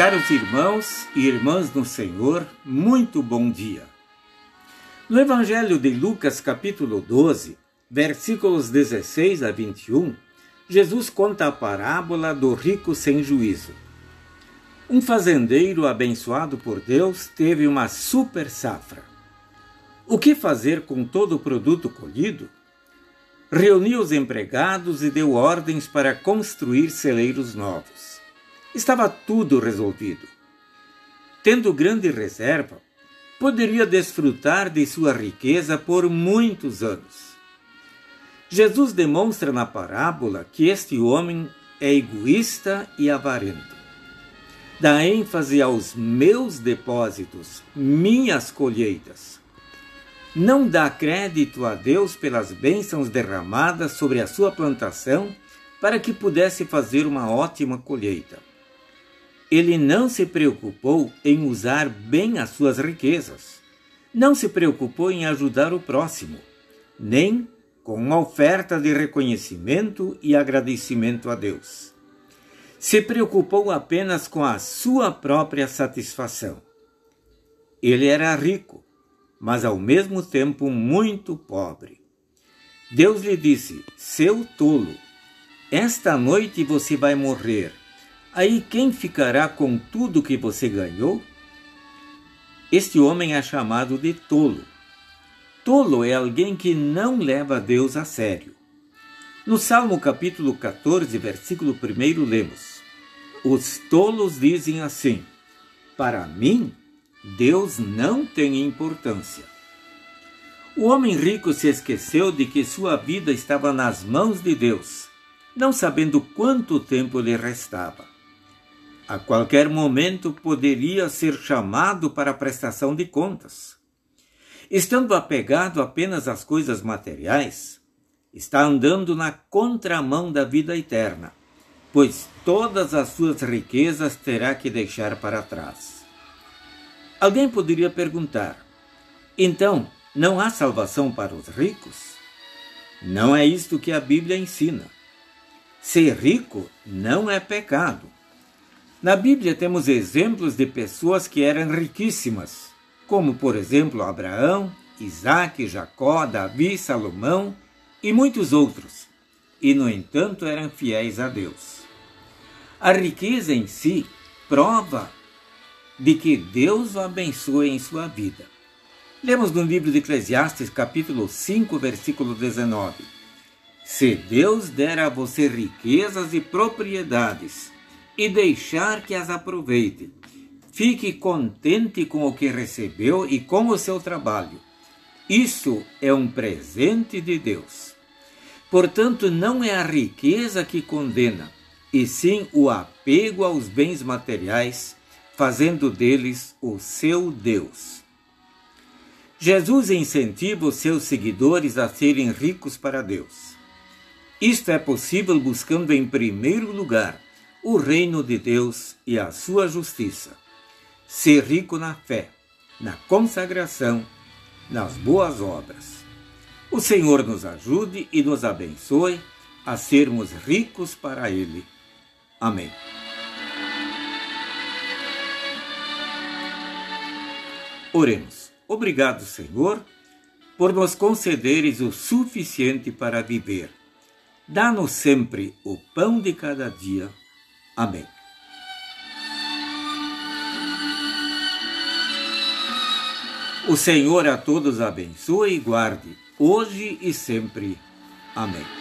Caros irmãos e irmãs no Senhor, muito bom dia. No Evangelho de Lucas, capítulo 12, versículos 16 a 21, Jesus conta a parábola do rico sem juízo. Um fazendeiro abençoado por Deus teve uma super safra. O que fazer com todo o produto colhido? Reuniu os empregados e deu ordens para construir celeiros novos estava tudo resolvido. Tendo grande reserva, poderia desfrutar de sua riqueza por muitos anos. Jesus demonstra na parábola que este homem é egoísta e avarento. Dá ênfase aos meus depósitos, minhas colheitas. Não dá crédito a Deus pelas bênçãos derramadas sobre a sua plantação para que pudesse fazer uma ótima colheita ele não se preocupou em usar bem as suas riquezas, não se preocupou em ajudar o próximo, nem com uma oferta de reconhecimento e agradecimento a Deus. Se preocupou apenas com a sua própria satisfação. Ele era rico, mas ao mesmo tempo muito pobre. Deus lhe disse: Seu tolo, esta noite você vai morrer Aí quem ficará com tudo que você ganhou? Este homem é chamado de tolo. Tolo é alguém que não leva Deus a sério. No Salmo capítulo 14, versículo 1, lemos: Os tolos dizem assim: Para mim, Deus não tem importância. O homem rico se esqueceu de que sua vida estava nas mãos de Deus, não sabendo quanto tempo lhe restava a qualquer momento poderia ser chamado para prestação de contas. Estando apegado apenas às coisas materiais, está andando na contramão da vida eterna, pois todas as suas riquezas terá que deixar para trás. Alguém poderia perguntar: então, não há salvação para os ricos? Não é isto que a Bíblia ensina. Ser rico não é pecado na Bíblia temos exemplos de pessoas que eram riquíssimas, como por exemplo Abraão, Isaac, Jacó, Davi, Salomão e muitos outros, e no entanto eram fiéis a Deus. A riqueza em si prova de que Deus o abençoa em sua vida. Lemos no livro de Eclesiastes, capítulo 5, versículo 19: Se Deus der a você riquezas e propriedades, e deixar que as aproveite. Fique contente com o que recebeu e com o seu trabalho. Isso é um presente de Deus. Portanto, não é a riqueza que condena, e sim o apego aos bens materiais, fazendo deles o seu Deus. Jesus incentiva os seus seguidores a serem ricos para Deus. Isto é possível buscando, em primeiro lugar, o reino de Deus e a sua justiça. Ser rico na fé, na consagração, nas boas obras. O Senhor nos ajude e nos abençoe a sermos ricos para Ele. Amém. Oremos. Obrigado, Senhor, por nos concederes o suficiente para viver. Dá-nos sempre o pão de cada dia Amém. O Senhor a todos abençoe e guarde, hoje e sempre. Amém.